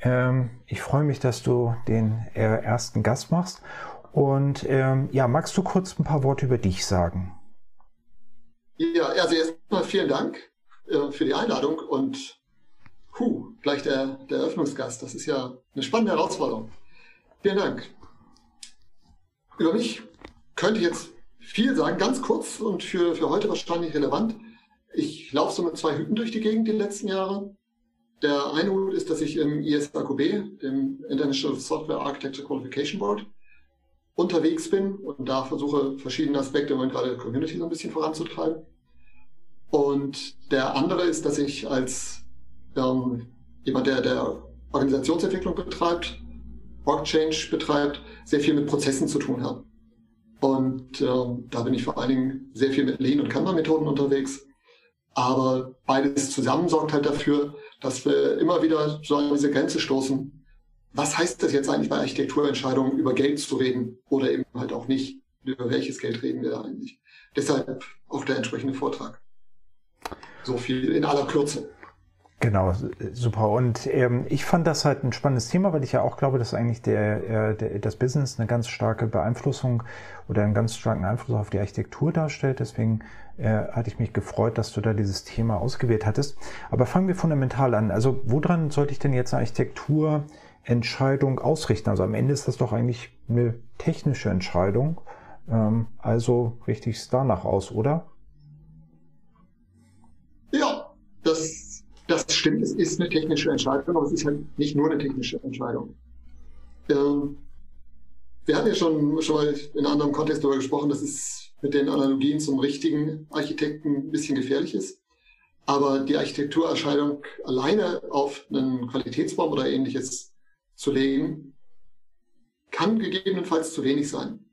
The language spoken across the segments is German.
Ähm, ich freue mich, dass du den äh, ersten Gast machst. Und ähm, ja, magst du kurz ein paar Worte über dich sagen? Ja, also erstmal vielen Dank äh, für die Einladung und puh, gleich der, der Eröffnungsgast. Das ist ja eine spannende Herausforderung. Vielen Dank. Über mich könnte ich jetzt viel sagen, ganz kurz und für, für heute wahrscheinlich relevant. Ich laufe so mit zwei Hüten durch die Gegend die letzten Jahre. Der eine Hut ist, dass ich im ISAQB, dem International Software Architecture Qualification Board, unterwegs bin und da versuche, verschiedene Aspekte und gerade der Community so ein bisschen voranzutreiben. Und der andere ist, dass ich als ähm, jemand, der, der Organisationsentwicklung betreibt, Org Change betreibt, sehr viel mit Prozessen zu tun habe. Und ähm, da bin ich vor allen Dingen sehr viel mit Lean- und Kanban-Methoden unterwegs. Aber beides zusammen sorgt halt dafür, dass wir immer wieder so an diese Grenze stoßen. Was heißt das jetzt eigentlich bei Architekturentscheidungen, über Geld zu reden oder eben halt auch nicht? Über welches Geld reden wir da eigentlich? Deshalb auch der entsprechende Vortrag. So viel in aller Kürze. Genau, super. Und ähm, ich fand das halt ein spannendes Thema, weil ich ja auch glaube, dass eigentlich der, äh, der, das Business eine ganz starke Beeinflussung oder einen ganz starken Einfluss auf die Architektur darstellt. Deswegen äh, hatte ich mich gefreut, dass du da dieses Thema ausgewählt hattest. Aber fangen wir fundamental an. Also woran sollte ich denn jetzt eine Architekturentscheidung ausrichten? Also am Ende ist das doch eigentlich eine technische Entscheidung. Ähm, also richte ich es danach aus, oder? Stimmt, es ist eine technische Entscheidung, aber es ist halt nicht nur eine technische Entscheidung. Ähm, wir hatten ja schon, schon mal in einem anderen Kontext darüber gesprochen, dass es mit den Analogien zum richtigen Architekten ein bisschen gefährlich ist. Aber die Architekturerscheinung alleine auf einen Qualitätsbaum oder ähnliches zu legen, kann gegebenenfalls zu wenig sein.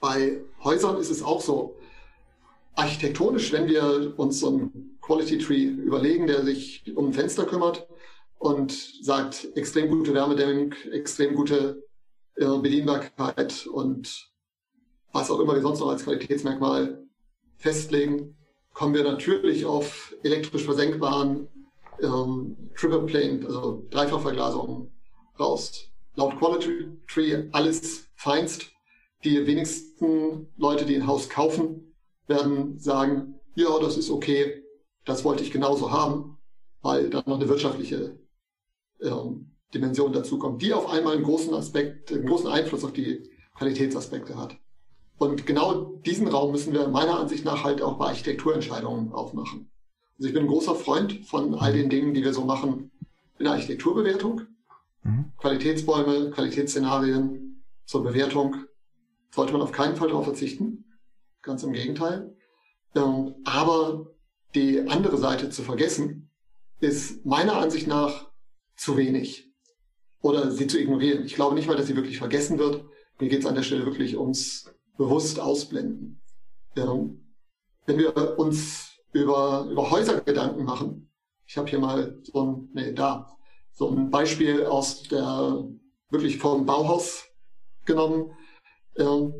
Bei Häusern ist es auch so. Architektonisch, wenn wir uns so ein Quality Tree überlegen, der sich um Fenster kümmert und sagt, extrem gute Wärmedämmung, extrem gute äh, Bedienbarkeit und was auch immer wir sonst noch als Qualitätsmerkmal festlegen, kommen wir natürlich auf elektrisch versenkbaren ähm, Triple Plane, also Dreifachverglasungen raus. Laut Quality Tree alles feinst. Die wenigsten Leute, die ein Haus kaufen, werden sagen, ja, das ist okay, das wollte ich genauso haben, weil dann noch eine wirtschaftliche ähm, Dimension dazu kommt, die auf einmal einen großen Aspekt, einen großen Einfluss auf die Qualitätsaspekte hat. Und genau diesen Raum müssen wir meiner Ansicht nach halt auch bei Architekturentscheidungen aufmachen. Also ich bin ein großer Freund von all den Dingen, die wir so machen in der Architekturbewertung. Mhm. Qualitätsbäume, Qualitätsszenarien zur Bewertung sollte man auf keinen Fall darauf verzichten. Ganz im Gegenteil. Ähm, aber die andere Seite zu vergessen, ist meiner Ansicht nach zu wenig. Oder sie zu ignorieren. Ich glaube nicht mal, dass sie wirklich vergessen wird. Mir geht es an der Stelle wirklich ums bewusst ausblenden. Ähm, wenn wir uns über, über Häuser Gedanken machen, ich habe hier mal so ein, nee, da, so ein Beispiel aus der, wirklich vom Bauhaus genommen. Ähm,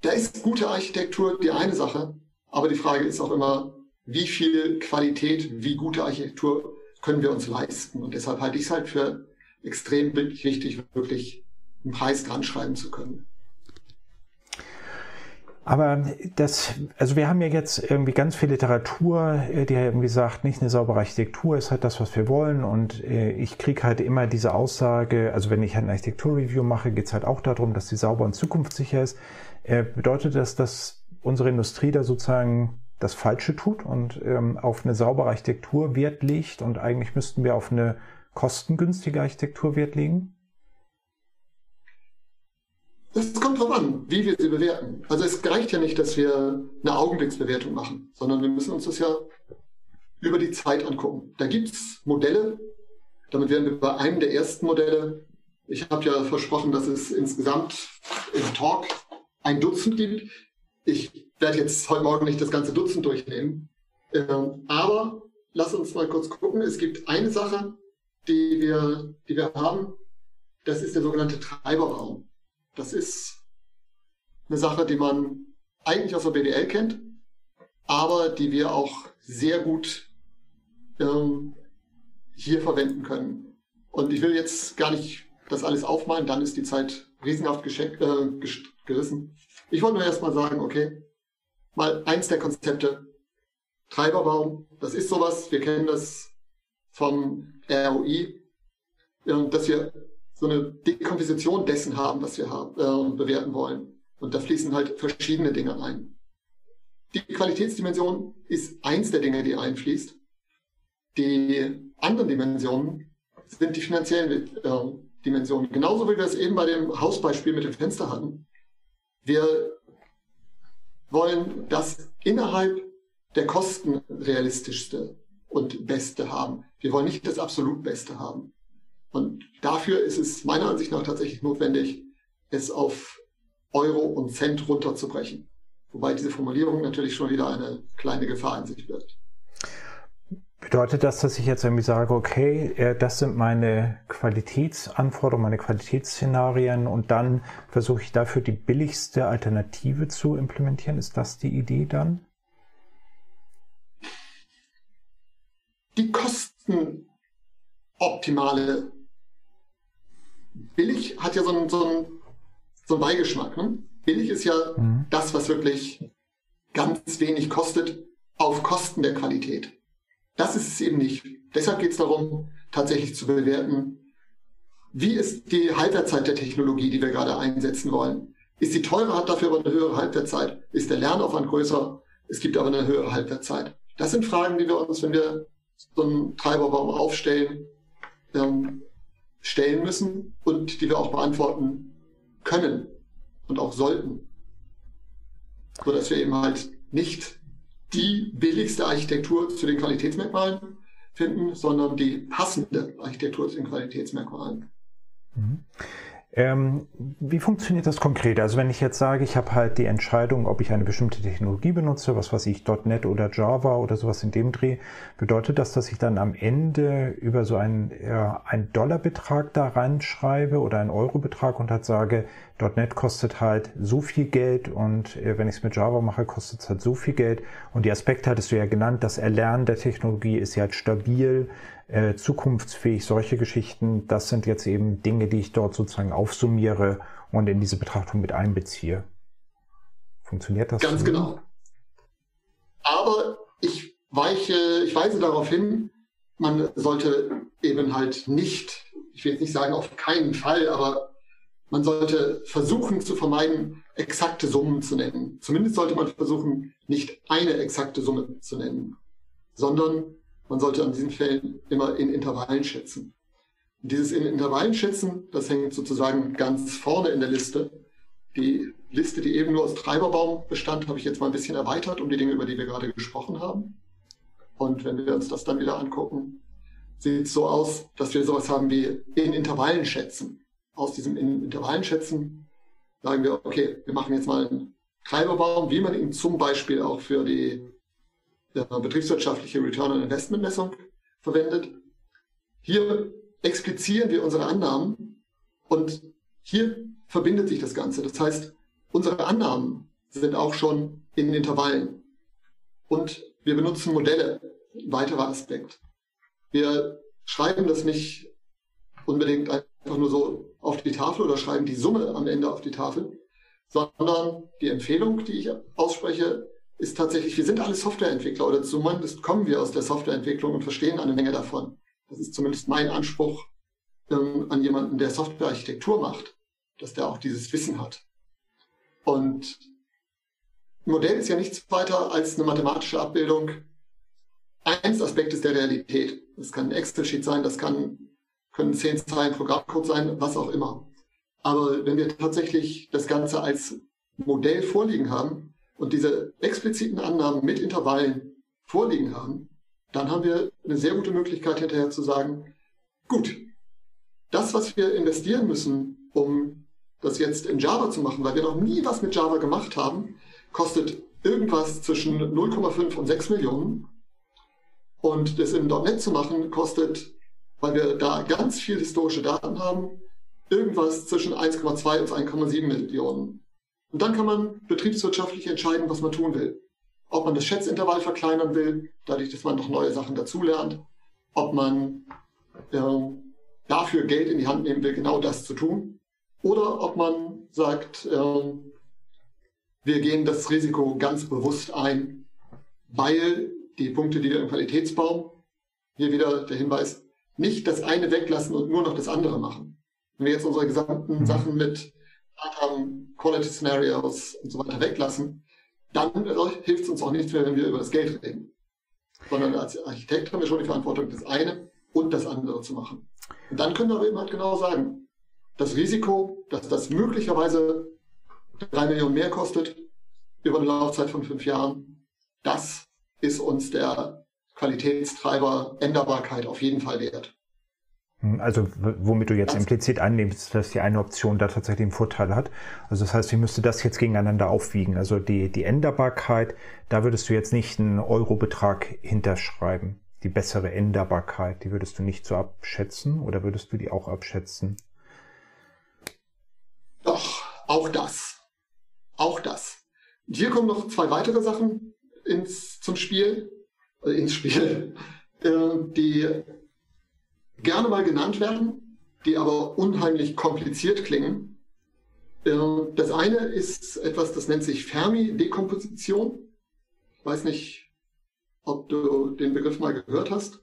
da ist gute Architektur die eine Sache, aber die Frage ist auch immer, wie viel Qualität, wie gute Architektur können wir uns leisten. Und deshalb halte ich es halt für extrem wichtig, wirklich einen Preis dran schreiben zu können. Aber das, also wir haben ja jetzt irgendwie ganz viel Literatur, äh, die irgendwie sagt, nicht eine saubere Architektur ist halt das, was wir wollen. Und äh, ich kriege halt immer diese Aussage, also wenn ich ein Architekturreview mache, geht es halt auch darum, dass sie sauber und zukunftssicher ist. Äh, bedeutet das, dass unsere Industrie da sozusagen das Falsche tut und ähm, auf eine saubere Architektur Wert legt und eigentlich müssten wir auf eine kostengünstige Architektur Wert legen? Das kommt drauf an, wie wir sie bewerten. Also es reicht ja nicht, dass wir eine Augenblicksbewertung machen, sondern wir müssen uns das ja über die Zeit angucken. Da gibt es Modelle, Damit wären wir bei einem der ersten Modelle. Ich habe ja versprochen, dass es insgesamt im Talk ein Dutzend gibt. Ich werde jetzt heute Morgen nicht das ganze Dutzend durchnehmen. Ähm, aber lass uns mal kurz gucken. Es gibt eine Sache, die wir, die wir haben. Das ist der sogenannte Treiberraum. Das ist eine Sache, die man eigentlich aus der BWL kennt, aber die wir auch sehr gut ähm, hier verwenden können. Und ich will jetzt gar nicht das alles aufmalen, dann ist die Zeit riesenhaft äh, gerissen. Ich wollte nur erstmal sagen, okay, mal eins der Konzepte, Treiberbaum, das ist sowas, wir kennen das vom ROI, dass wir so eine Dekomposition dessen haben, was wir haben, äh, bewerten wollen. Und da fließen halt verschiedene Dinge ein. Die Qualitätsdimension ist eins der Dinge, die einfließt. Die anderen Dimensionen sind die finanziellen äh, Dimensionen. Genauso wie wir es eben bei dem Hausbeispiel mit dem Fenster hatten. Wir wollen das innerhalb der Kosten realistischste und beste haben. Wir wollen nicht das absolut Beste haben. Und dafür ist es meiner Ansicht nach tatsächlich notwendig, es auf Euro und Cent runterzubrechen. Wobei diese Formulierung natürlich schon wieder eine kleine Gefahr in sich birgt. Bedeutet das, dass ich jetzt irgendwie sage, okay, äh, das sind meine Qualitätsanforderungen, meine Qualitätsszenarien und dann versuche ich dafür die billigste Alternative zu implementieren? Ist das die Idee dann? Die kostenoptimale billig hat ja so einen, so einen, so einen Beigeschmack. Ne? Billig ist ja mhm. das, was wirklich ganz wenig kostet, auf Kosten der Qualität. Das ist es eben nicht. Deshalb geht es darum, tatsächlich zu bewerten, wie ist die Halbwertszeit der Technologie, die wir gerade einsetzen wollen. Ist sie teurer, hat dafür aber eine höhere Halbwertszeit. Ist der Lernaufwand größer, es gibt aber eine höhere Halbwertszeit. Das sind Fragen, die wir uns, wenn wir so einen Treiberbaum aufstellen, ähm, stellen müssen und die wir auch beantworten können und auch sollten. So dass wir eben halt nicht die billigste Architektur zu den Qualitätsmerkmalen finden, sondern die passende Architektur zu den Qualitätsmerkmalen. Mhm. Ähm, wie funktioniert das konkret? Also wenn ich jetzt sage, ich habe halt die Entscheidung, ob ich eine bestimmte Technologie benutze, was weiß ich, .NET oder Java oder sowas in dem Dreh, bedeutet das, dass ich dann am Ende über so einen, äh, einen Dollarbetrag da reinschreibe oder einen Eurobetrag und halt sage, .NET kostet halt so viel Geld und äh, wenn ich es mit Java mache, kostet es halt so viel Geld. Und die Aspekte hattest du ja genannt, das Erlernen der Technologie ist ja halt stabil, äh, zukunftsfähig, solche Geschichten, das sind jetzt eben Dinge, die ich dort sozusagen aufsummiere und in diese Betrachtung mit einbeziehe. Funktioniert das? Ganz so? genau. Aber ich weiche, ich weise darauf hin, man sollte eben halt nicht, ich will jetzt nicht sagen auf keinen Fall, aber man sollte versuchen zu vermeiden, exakte Summen zu nennen. Zumindest sollte man versuchen, nicht eine exakte Summe zu nennen, sondern man sollte an diesen Fällen immer in Intervallen schätzen. Und dieses in Intervallen schätzen, das hängt sozusagen ganz vorne in der Liste. Die Liste, die eben nur aus Treiberbaum bestand, habe ich jetzt mal ein bisschen erweitert um die Dinge, über die wir gerade gesprochen haben. Und wenn wir uns das dann wieder angucken, sieht es so aus, dass wir sowas haben wie in Intervallen schätzen. Aus diesem in Intervallen schätzen sagen wir, okay, wir machen jetzt mal einen Treiberbaum, wie man ihn zum Beispiel auch für die betriebswirtschaftliche Return on Investment Messung verwendet. Hier explizieren wir unsere Annahmen und hier verbindet sich das Ganze. Das heißt, unsere Annahmen sind auch schon in Intervallen und wir benutzen Modelle, weiterer Aspekt. Wir schreiben das nicht unbedingt einfach nur so auf die Tafel oder schreiben die Summe am Ende auf die Tafel, sondern die Empfehlung, die ich ausspreche, ist tatsächlich, wir sind alle Softwareentwickler oder zumindest kommen wir aus der Softwareentwicklung und verstehen eine Menge davon. Das ist zumindest mein Anspruch ähm, an jemanden, der Softwarearchitektur macht, dass der auch dieses Wissen hat. Und ein Modell ist ja nichts weiter als eine mathematische Abbildung eines Aspektes der Realität. Das kann ein Excel-Sheet sein, das kann, können zehn Zeilen Programmcode sein, was auch immer. Aber wenn wir tatsächlich das Ganze als Modell vorliegen haben, und diese expliziten Annahmen mit Intervallen vorliegen haben, dann haben wir eine sehr gute Möglichkeit hinterher zu sagen, Gut, das, was wir investieren müssen, um das jetzt in Java zu machen, weil wir noch nie was mit Java gemacht haben, kostet irgendwas zwischen 0,5 und 6 Millionen. Und das in .NET zu machen, kostet, weil wir da ganz viel historische Daten haben, irgendwas zwischen 1,2 und 1,7 Millionen. Und dann kann man betriebswirtschaftlich entscheiden, was man tun will. Ob man das Schätzintervall verkleinern will, dadurch, dass man noch neue Sachen dazulernt. Ob man äh, dafür Geld in die Hand nehmen will, genau das zu tun. Oder ob man sagt, äh, wir gehen das Risiko ganz bewusst ein, weil die Punkte, die wir im Qualitätsbaum, hier wieder der Hinweis, nicht das eine weglassen und nur noch das andere machen. Wenn wir jetzt unsere gesamten mhm. Sachen mit ähm, Quality Scenarios und so weiter weglassen, dann hilft es uns auch nichts mehr, wenn wir über das Geld reden. Sondern als Architekt haben wir schon die Verantwortung, das eine und das andere zu machen. Und dann können wir eben halt genau sagen, das Risiko, dass das möglicherweise drei Millionen mehr kostet über eine Laufzeit von fünf Jahren, das ist uns der Qualitätstreiber Änderbarkeit auf jeden Fall wert. Hm, also womit du jetzt implizit annimmst, dass die eine Option da tatsächlich einen Vorteil hat. Also das heißt, ich müsste das jetzt gegeneinander aufwiegen. Also die, die Änderbarkeit, da würdest du jetzt nicht einen Eurobetrag hinterschreiben. Die bessere Änderbarkeit, die würdest du nicht so abschätzen oder würdest du die auch abschätzen? Doch, auch das. Auch das. Hier kommen noch zwei weitere Sachen ins, zum Spiel, ins Spiel, äh, die gerne mal genannt werden, die aber unheimlich kompliziert klingen. Äh, das eine ist etwas, das nennt sich Fermi-Dekomposition. Ich weiß nicht, ob du den Begriff mal gehört hast.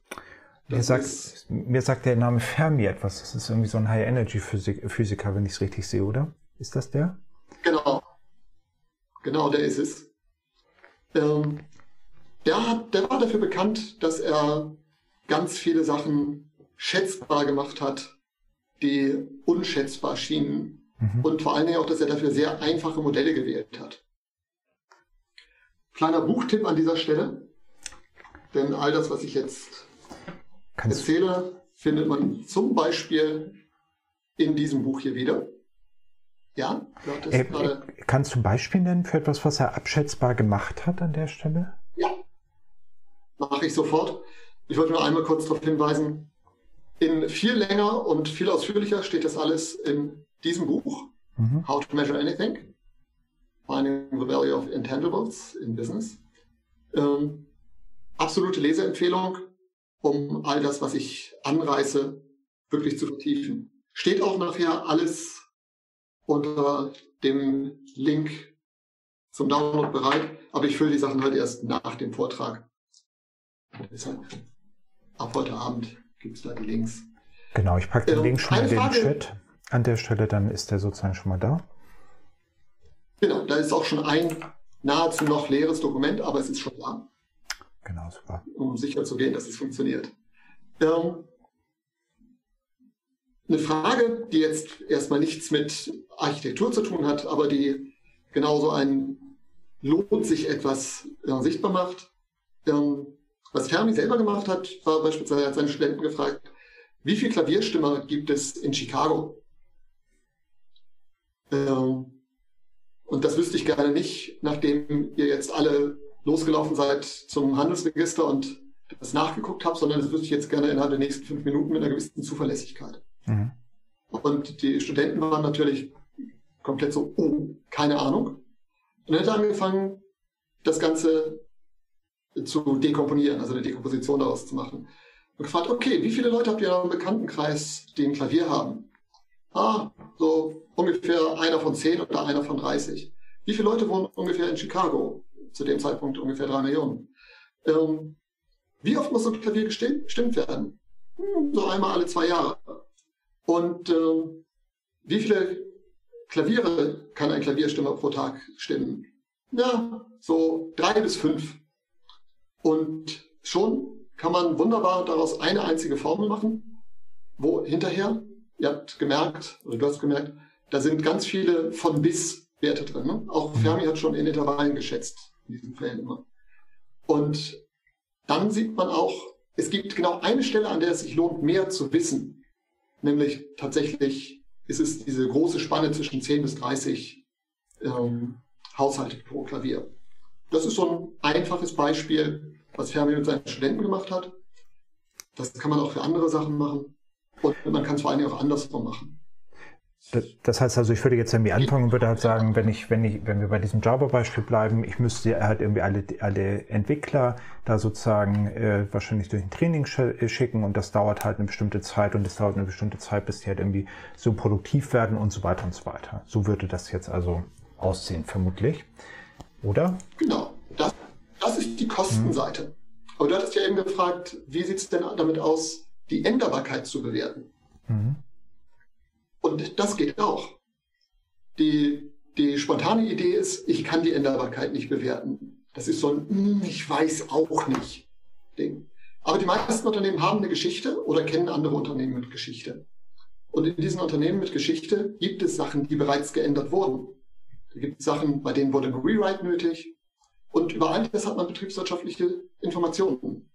Mir sagt, mir sagt, der Name Fermi etwas. Das ist irgendwie so ein High-Energy-Physiker, wenn ich es richtig sehe, oder? Ist das der? Genau. Genau, der ist es. Ähm, der, hat, der war dafür bekannt, dass er ganz viele Sachen schätzbar gemacht hat, die unschätzbar schienen. Mhm. Und vor allen Dingen auch, dass er dafür sehr einfache Modelle gewählt hat. Kleiner Buchtipp an dieser Stelle, denn all das, was ich jetzt Kannst erzähle, findet man zum Beispiel in diesem Buch hier wieder. Ja, äh, kannst du ein Beispiel nennen für etwas, was er abschätzbar gemacht hat an der Stelle? Mache ich sofort. Ich wollte nur einmal kurz darauf hinweisen, in viel länger und viel ausführlicher steht das alles in diesem Buch, mhm. How to Measure Anything, Finding the Value of Intangibles in Business. Ähm, absolute Leseempfehlung, um all das, was ich anreiße, wirklich zu vertiefen. Steht auch nachher alles unter dem Link zum Download bereit, aber ich fülle die Sachen halt erst nach dem Vortrag. Deshalb ab heute Abend gibt es da die Links. Genau, ich packe den ähm, Link schon in den Frage, Chat an der Stelle, dann ist der sozusagen schon mal da. Genau, da ist auch schon ein nahezu noch leeres Dokument, aber es ist schon da. Genau, super. Um sicher zu gehen, dass es funktioniert. Ähm, eine Frage, die jetzt erstmal nichts mit Architektur zu tun hat, aber die genauso ein lohnt sich etwas äh, sichtbar macht. Ähm, was Fermi selber gemacht hat, war beispielsweise, er hat seine Studenten gefragt, wie viele Klavierstimmer gibt es in Chicago? Ähm, und das wüsste ich gerne nicht, nachdem ihr jetzt alle losgelaufen seid zum Handelsregister und das nachgeguckt habt, sondern das wüsste ich jetzt gerne innerhalb der nächsten fünf Minuten mit einer gewissen Zuverlässigkeit. Mhm. Und die Studenten waren natürlich komplett so, oh, keine Ahnung. Und dann hat er angefangen, das Ganze zu dekomponieren, also eine Dekomposition daraus zu machen. Und gefragt, okay, wie viele Leute habt ihr in im Bekanntenkreis, die ein Klavier haben? Ah, so ungefähr einer von zehn oder einer von 30. Wie viele Leute wohnen ungefähr in Chicago? Zu dem Zeitpunkt ungefähr drei Millionen. Ähm, wie oft muss ein Klavier gestimmt werden? Hm, so einmal alle zwei Jahre. Und äh, wie viele Klaviere kann ein Klavierstimmer pro Tag stimmen? Ja, so drei bis fünf. Und schon kann man wunderbar daraus eine einzige Formel machen, wo hinterher, ihr habt gemerkt, oder du hast gemerkt, da sind ganz viele von bis Werte drin. Ne? Auch Fermi hat schon in Intervallen geschätzt, in diesen Fällen immer. Und dann sieht man auch, es gibt genau eine Stelle, an der es sich lohnt, mehr zu wissen. Nämlich tatsächlich ist es diese große Spanne zwischen 10 bis 30 ähm, Haushalte pro Klavier. Das ist so ein einfaches Beispiel, was Fermi mit seinen Studenten gemacht hat. Das kann man auch für andere Sachen machen. Und man kann es vor allen Dingen auch andersrum machen. Das heißt also, ich würde jetzt irgendwie anfangen und würde halt sagen, wenn ich, wenn ich, wenn wir bei diesem Java-Beispiel bleiben, ich müsste halt irgendwie alle, alle Entwickler da sozusagen äh, wahrscheinlich durch ein Training äh, schicken und das dauert halt eine bestimmte Zeit und es dauert eine bestimmte Zeit, bis die halt irgendwie so produktiv werden und so weiter und so weiter. So würde das jetzt also aussehen, vermutlich. Oder? Genau. Das, das ist die Kostenseite. Hm. Aber du hattest ja eben gefragt, wie sieht es denn damit aus, die Änderbarkeit zu bewerten? Mhm. Und das geht auch. Die, die spontane Idee ist, ich kann die Änderbarkeit nicht bewerten. Das ist so ein, hm, ich weiß auch nicht Ding. Aber die meisten Unternehmen haben eine Geschichte oder kennen andere Unternehmen mit Geschichte. Und in diesen Unternehmen mit Geschichte gibt es Sachen, die bereits geändert wurden. Da gibt es Sachen, bei denen wurde ein Rewrite nötig. Und über all das hat man betriebswirtschaftliche Informationen.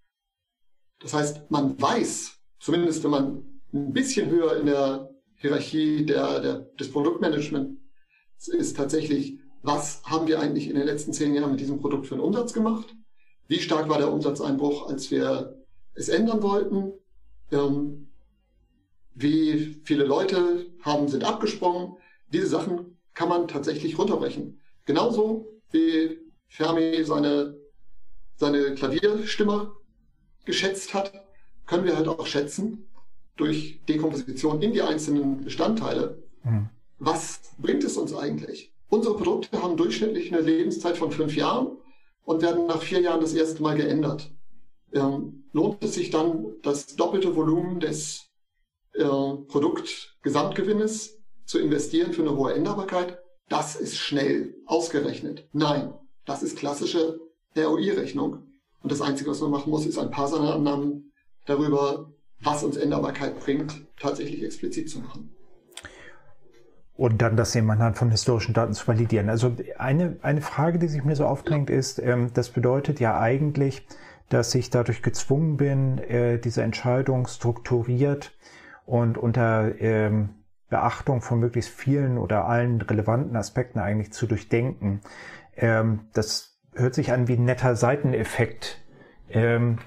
Das heißt, man weiß, zumindest wenn man ein bisschen höher in der Hierarchie der, der, des Produktmanagements ist tatsächlich, was haben wir eigentlich in den letzten zehn Jahren mit diesem Produkt für einen Umsatz gemacht? Wie stark war der Umsatzeinbruch, als wir es ändern wollten? Ähm, wie viele Leute haben, sind abgesprungen? Diese Sachen kann man tatsächlich runterbrechen. Genauso wie Fermi seine, seine Klavierstimme geschätzt hat, können wir halt auch schätzen, durch Dekomposition in die einzelnen Bestandteile. Mhm. Was bringt es uns eigentlich? Unsere Produkte haben durchschnittlich eine Lebenszeit von fünf Jahren und werden nach vier Jahren das erste Mal geändert. Ähm, lohnt es sich dann, das doppelte Volumen des äh, Produktgesamtgewinnes zu investieren für eine hohe Änderbarkeit? Das ist schnell ausgerechnet. Nein, das ist klassische ROI-Rechnung. Und das Einzige, was man machen muss, ist ein paar seiner Annahmen darüber was uns Änderbarkeit bringt, tatsächlich explizit zu machen. Und dann das eben anhand von historischen Daten zu validieren. Also eine, eine Frage, die sich mir so aufdrängt, ist, ähm, das bedeutet ja eigentlich, dass ich dadurch gezwungen bin, äh, diese Entscheidung strukturiert und unter ähm, Beachtung von möglichst vielen oder allen relevanten Aspekten eigentlich zu durchdenken. Ähm, das hört sich an wie ein netter Seiteneffekt. Ähm,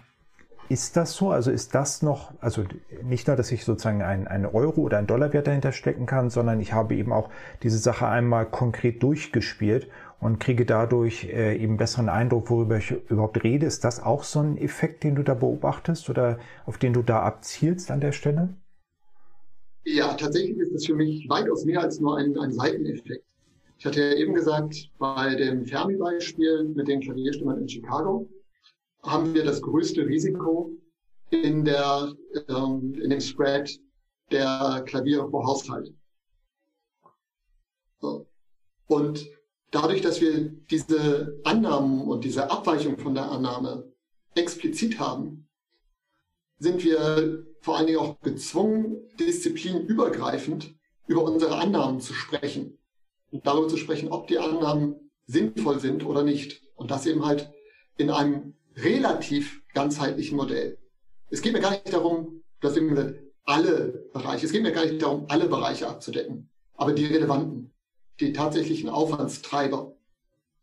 ist das so? Also ist das noch, also nicht nur, dass ich sozusagen einen, einen Euro oder einen Dollarwert dahinter stecken kann, sondern ich habe eben auch diese Sache einmal konkret durchgespielt und kriege dadurch äh, eben besseren Eindruck, worüber ich überhaupt rede. Ist das auch so ein Effekt, den du da beobachtest oder auf den du da abzielst an der Stelle? Ja, tatsächlich ist das für mich weitaus mehr als nur ein, ein Seiteneffekt. Ich hatte ja eben gesagt, bei dem Fermi-Beispiel mit den Klavierstimmern in Chicago, haben wir das größte Risiko in, der, ähm, in dem Spread der Klaviere pro Haushalt. So. Und dadurch, dass wir diese Annahmen und diese Abweichung von der Annahme explizit haben, sind wir vor allen Dingen auch gezwungen, disziplinübergreifend über unsere Annahmen zu sprechen und darüber zu sprechen, ob die Annahmen sinnvoll sind oder nicht. Und das eben halt in einem relativ ganzheitlichen Modell. Es geht mir gar nicht darum, dass gesagt, alle Bereiche, es geht mir gar nicht darum, alle Bereiche abzudecken, aber die relevanten, die tatsächlichen Aufwandstreiber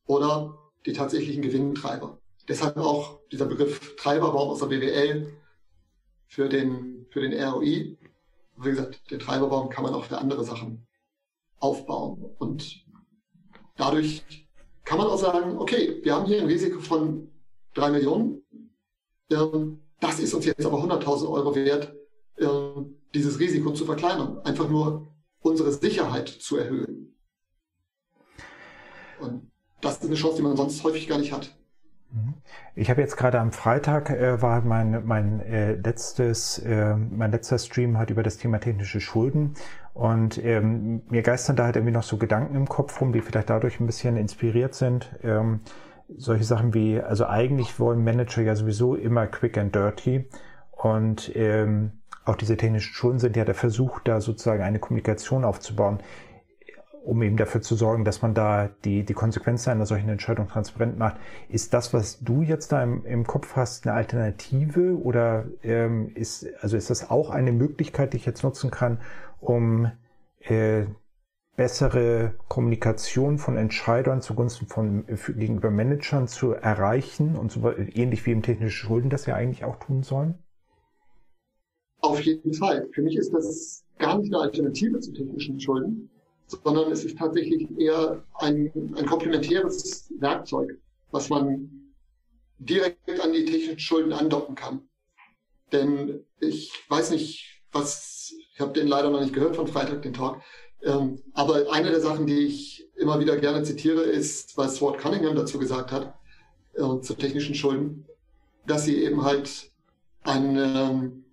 oder die tatsächlichen Gewinntreiber. Deshalb auch dieser Begriff Treiberbaum aus der BWL für den, für den ROI. Wie gesagt, den Treiberbaum kann man auch für andere Sachen aufbauen. Und dadurch kann man auch sagen, okay, wir haben hier ein Risiko von drei Millionen. Ähm, das ist uns jetzt aber 100.000 Euro wert, ähm, dieses Risiko zu verkleinern. Einfach nur unsere Sicherheit zu erhöhen. Und das ist eine Chance, die man sonst häufig gar nicht hat. Mhm. Ich habe jetzt gerade am Freitag äh, war mein mein äh, letztes äh, mein letzter Stream halt über das Thema technische Schulden und ähm, mir geistern da halt irgendwie noch so Gedanken im Kopf rum, die vielleicht dadurch ein bisschen inspiriert sind. Ähm, solche Sachen wie, also eigentlich wollen Manager ja sowieso immer quick and dirty und ähm, auch diese technischen Schulden sind ja der Versuch, da sozusagen eine Kommunikation aufzubauen. Um eben dafür zu sorgen, dass man da die, die Konsequenzen einer solchen Entscheidung transparent macht. Ist das, was du jetzt da im, im Kopf hast, eine Alternative oder ähm, ist, also ist das auch eine Möglichkeit, die ich jetzt nutzen kann, um äh, bessere Kommunikation von Entscheidern zugunsten von gegenüber Managern zu erreichen und so ähnlich wie im technischen Schulden das ja eigentlich auch tun sollen? Auf jeden Fall. Für mich ist das gar nicht eine Alternative zu technischen Schulden, sondern es ist tatsächlich eher ein, ein komplementäres Werkzeug, was man direkt an die technischen Schulden andocken kann. Denn ich weiß nicht, was, ich habe den leider noch nicht gehört von Freitag, den Talk, ähm, aber eine der Sachen, die ich immer wieder gerne zitiere, ist, was Swart Cunningham dazu gesagt hat, äh, zu technischen Schulden, dass sie eben halt ein ähm,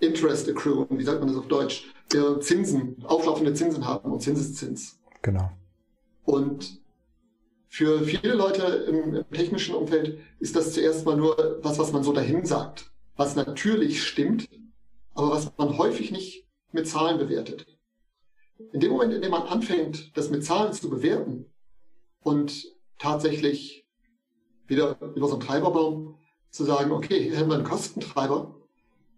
Interest Accrue, wie sagt man das auf Deutsch, äh, Zinsen, auflaufende Zinsen haben und Zinseszins. Genau. Und für viele Leute im, im, technischen Umfeld ist das zuerst mal nur was, was man so dahin sagt, was natürlich stimmt, aber was man häufig nicht mit Zahlen bewertet. In dem Moment, in dem man anfängt, das mit Zahlen zu bewerten und tatsächlich wieder über so einen Treiberbaum zu sagen, okay, hier haben wir einen Kostentreiber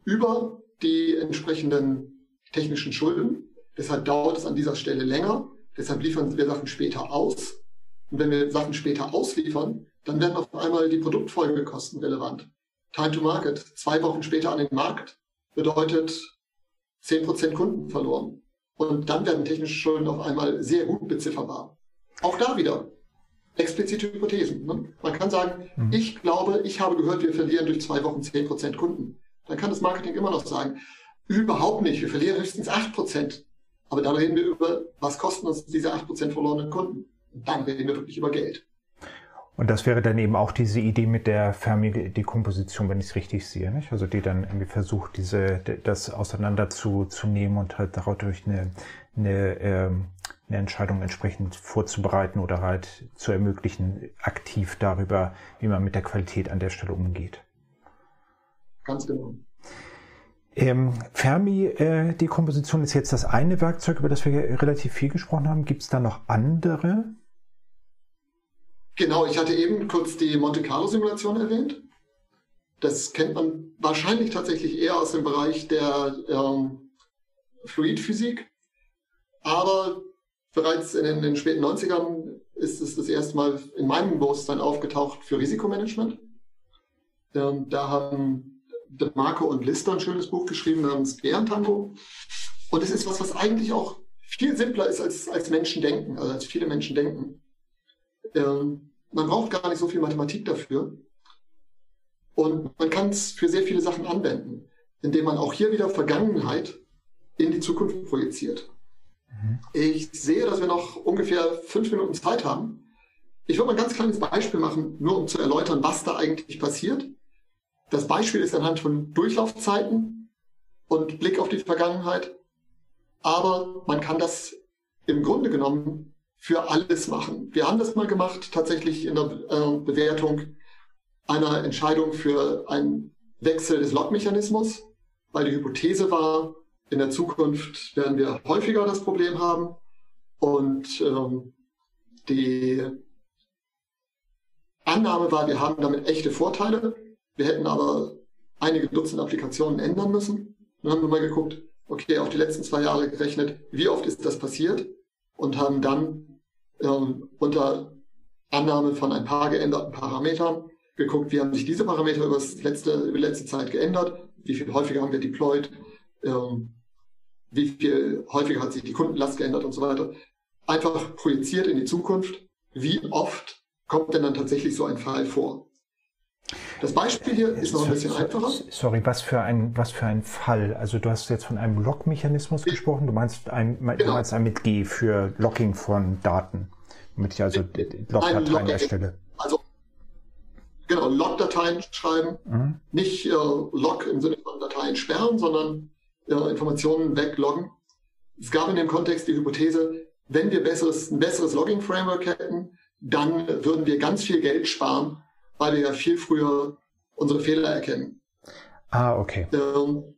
über die entsprechenden technischen Schulden. Deshalb dauert es an dieser Stelle länger. Deshalb liefern wir Sachen später aus. Und wenn wir Sachen später ausliefern, dann werden auf einmal die Produktfolgekosten relevant. Time to Market, zwei Wochen später an den Markt, bedeutet 10% Kunden verloren. Und dann werden technische Schulden auf einmal sehr gut bezifferbar. Auch da wieder explizite Hypothesen. Ne? Man kann sagen, mhm. ich glaube, ich habe gehört, wir verlieren durch zwei Wochen 10% Kunden. Dann kann das Marketing immer noch sagen, überhaupt nicht, wir verlieren höchstens 8%. Aber dann reden wir über, was kosten uns diese 8% verlorenen Kunden. Und dann reden wir wirklich über Geld. Und das wäre dann eben auch diese Idee mit der Fermi-Dekomposition, wenn ich es richtig sehe, nicht? Also die dann irgendwie versucht, diese, das auseinander zu, zu nehmen und halt dadurch eine, eine, ähm, eine Entscheidung entsprechend vorzubereiten oder halt zu ermöglichen, aktiv darüber, wie man mit der Qualität an der Stelle umgeht. Ganz genau. Ähm, Fermi-Dekomposition äh, ist jetzt das eine Werkzeug, über das wir relativ viel gesprochen haben. Gibt es da noch andere? Genau, ich hatte eben kurz die Monte Carlo-Simulation erwähnt. Das kennt man wahrscheinlich tatsächlich eher aus dem Bereich der ähm, Fluidphysik. Aber bereits in den, in den, späten 90ern ist es das erste Mal in meinem Bewusstsein aufgetaucht für Risikomanagement. Ähm, da haben Marco und Lister ein schönes Buch geschrieben namens Bärentango. Und es ist was, was eigentlich auch viel simpler ist, als, als Menschen denken, also als viele Menschen denken. Ähm, man braucht gar nicht so viel Mathematik dafür. Und man kann es für sehr viele Sachen anwenden, indem man auch hier wieder Vergangenheit in die Zukunft projiziert. Mhm. Ich sehe, dass wir noch ungefähr fünf Minuten Zeit haben. Ich würde mal ein ganz kleines Beispiel machen, nur um zu erläutern, was da eigentlich passiert. Das Beispiel ist anhand von Durchlaufzeiten und Blick auf die Vergangenheit. Aber man kann das im Grunde genommen für alles machen. Wir haben das mal gemacht, tatsächlich in der äh, Bewertung einer Entscheidung für einen Wechsel des Logmechanismus, weil die Hypothese war, in der Zukunft werden wir häufiger das Problem haben und ähm, die Annahme war, wir haben damit echte Vorteile. Wir hätten aber einige Dutzend Applikationen ändern müssen. Dann haben wir mal geguckt, okay, auf die letzten zwei Jahre gerechnet, wie oft ist das passiert und haben dann ähm, unter Annahme von ein paar geänderten Parametern geguckt, wie haben sich diese Parameter über, das letzte, über die letzte Zeit geändert, wie viel häufiger haben wir deployed, ähm, wie viel häufiger hat sich die Kundenlast geändert und so weiter. Einfach projiziert in die Zukunft, wie oft kommt denn dann tatsächlich so ein Fall vor. Das Beispiel hier ist noch ein bisschen einfacher. Sorry, was für ein, was für ein Fall? Also du hast jetzt von einem Lock-Mechanismus gesprochen. Du meinst ein, genau. du meinst ein mit G für Locking von Daten, damit ich also Log-Dateien erstelle. Also genau, Log-Dateien schreiben, mhm. nicht äh, Log im Sinne von Dateien sperren, sondern äh, Informationen wegloggen. Es gab in dem Kontext die Hypothese, wenn wir besseres, ein besseres Logging-Framework hätten, dann würden wir ganz viel Geld sparen weil wir ja viel früher unsere Fehler erkennen. Ah, okay. Ähm,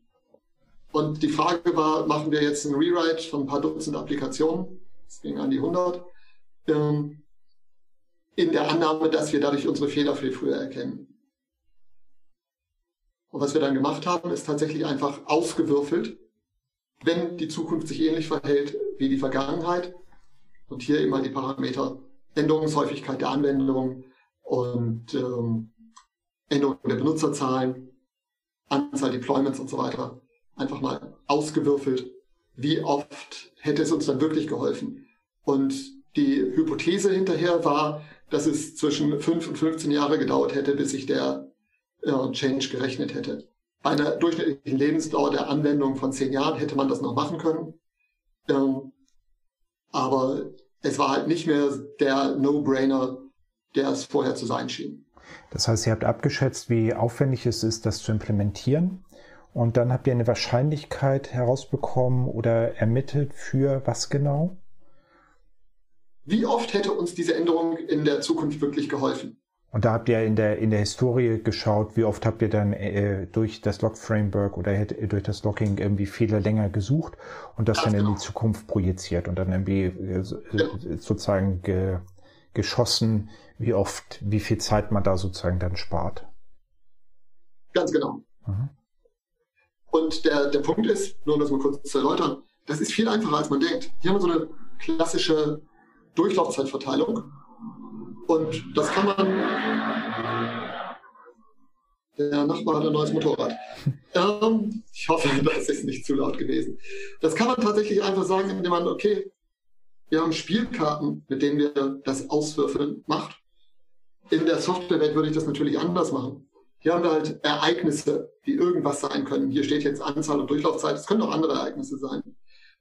und die Frage war, machen wir jetzt einen Rewrite von ein paar Dutzend Applikationen es ging an die 100, ähm, in der Annahme, dass wir dadurch unsere Fehler viel früher erkennen. Und was wir dann gemacht haben, ist tatsächlich einfach ausgewürfelt, wenn die Zukunft sich ähnlich verhält wie die Vergangenheit. Und hier immer die Parameter Änderungshäufigkeit der Anwendung und ähm, Änderung der Benutzerzahlen, Anzahl Deployments und so weiter. Einfach mal ausgewürfelt, wie oft hätte es uns dann wirklich geholfen. Und die Hypothese hinterher war, dass es zwischen 5 und 15 Jahre gedauert hätte, bis sich der äh, Change gerechnet hätte. Bei einer durchschnittlichen Lebensdauer der Anwendung von 10 Jahren hätte man das noch machen können. Ähm, aber es war halt nicht mehr der No-Brainer, der es vorher zu sein schien. Das heißt, ihr habt abgeschätzt, wie aufwendig es ist, das zu implementieren. Und dann habt ihr eine Wahrscheinlichkeit herausbekommen oder ermittelt für was genau? Wie oft hätte uns diese Änderung in der Zukunft wirklich geholfen? Und da habt ihr in der, in der Historie geschaut, wie oft habt ihr dann äh, durch das Log-Framework oder hätte, durch das Logging irgendwie Fehler länger gesucht und das Ganz dann genau. in die Zukunft projiziert und dann irgendwie äh, ja. sozusagen ge, geschossen, wie oft, wie viel Zeit man da sozusagen dann spart. Ganz genau. Mhm. Und der, der Punkt ist, nur um das mal kurz zu erläutern, das ist viel einfacher, als man denkt. Hier haben wir so eine klassische Durchlaufzeitverteilung. Und das kann man. Der Nachbar hat ein neues Motorrad. Ähm, ich hoffe, das ist nicht zu laut gewesen. Das kann man tatsächlich einfach sagen, indem man, okay, wir haben Spielkarten, mit denen wir das Auswürfeln macht. In der Softwarewelt würde ich das natürlich anders machen. Hier haben wir halt Ereignisse, die irgendwas sein können. Hier steht jetzt Anzahl und Durchlaufzeit. Es können auch andere Ereignisse sein.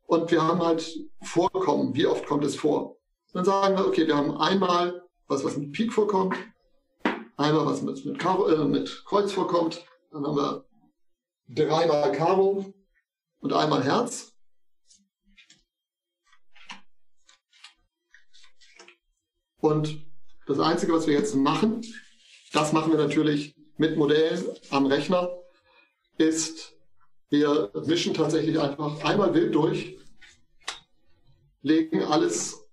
Und wir haben halt Vorkommen. Wie oft kommt es vor? Dann sagen wir, okay, wir haben einmal was, was mit Pik vorkommt, einmal was mit, mit, Karo, äh, mit Kreuz vorkommt, dann haben wir dreimal Karo und einmal Herz. Und das Einzige, was wir jetzt machen, das machen wir natürlich mit Modellen am Rechner, ist, wir mischen tatsächlich einfach einmal wild durch, legen alles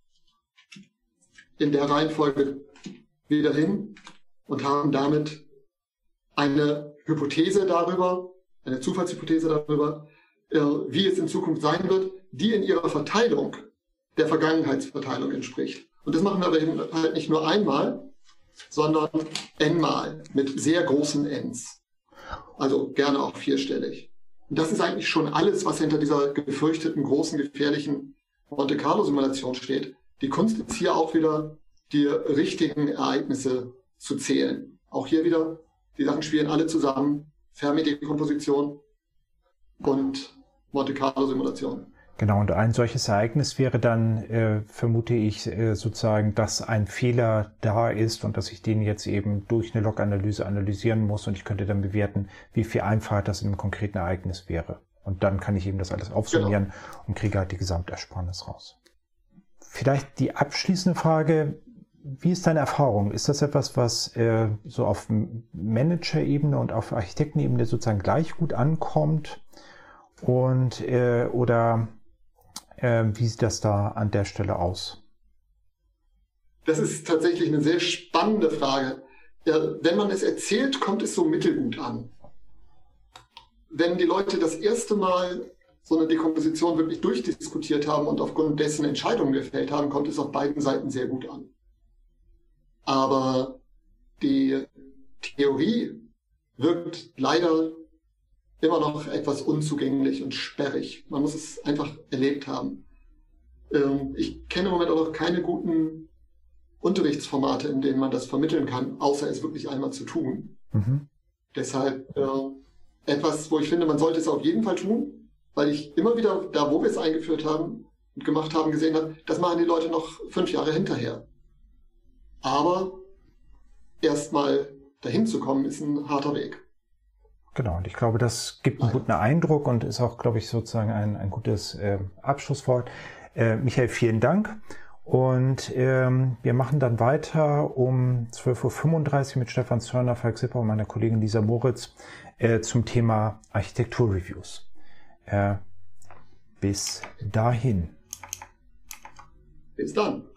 in der Reihenfolge wieder hin und haben damit eine Hypothese darüber, eine Zufallshypothese darüber, äh, wie es in Zukunft sein wird, die in ihrer Verteilung der Vergangenheitsverteilung entspricht. Und das machen wir aber halt nicht nur einmal, sondern n-mal mit sehr großen n's. Also gerne auch vierstellig. Und das ist eigentlich schon alles, was hinter dieser gefürchteten, großen, gefährlichen Monte Carlo Simulation steht. Die Kunst ist hier auch wieder, die richtigen Ereignisse zu zählen. Auch hier wieder, die Sachen spielen alle zusammen. Fermi-Dekomposition und Monte Carlo-Simulation. Genau, und ein solches Ereignis wäre dann, äh, vermute ich, äh, sozusagen, dass ein Fehler da ist und dass ich den jetzt eben durch eine Log-Analyse analysieren muss und ich könnte dann bewerten, wie viel einfacher das in einem konkreten Ereignis wäre. Und dann kann ich eben das alles aufsummieren genau. und kriege halt die Gesamtersparnis raus. Vielleicht die abschließende Frage, wie ist deine Erfahrung? Ist das etwas, was äh, so auf Manager-Ebene und auf Architektenebene sozusagen gleich gut ankommt? Und äh, oder wie sieht das da an der Stelle aus? Das ist tatsächlich eine sehr spannende Frage. Wenn man es erzählt, kommt es so mittelgut an. Wenn die Leute das erste Mal so eine Dekomposition wirklich durchdiskutiert haben und aufgrund dessen Entscheidungen gefällt haben, kommt es auf beiden Seiten sehr gut an. Aber die Theorie wirkt leider immer noch etwas unzugänglich und sperrig. Man muss es einfach erlebt haben. Ähm, ich kenne im Moment auch noch keine guten Unterrichtsformate, in denen man das vermitteln kann, außer es wirklich einmal zu tun. Mhm. Deshalb äh, etwas, wo ich finde, man sollte es auf jeden Fall tun, weil ich immer wieder da, wo wir es eingeführt haben und gemacht haben, gesehen habe, das machen die Leute noch fünf Jahre hinterher. Aber erstmal dahin zu kommen, ist ein harter Weg. Genau, und ich glaube, das gibt einen guten Eindruck und ist auch, glaube ich, sozusagen ein, ein gutes äh, Abschlusswort. Äh, Michael, vielen Dank. Und ähm, wir machen dann weiter um 12.35 Uhr mit Stefan Zörner, Falk Sipper und meiner Kollegin Lisa Moritz äh, zum Thema Architekturreviews. Äh, bis dahin. Bis dann.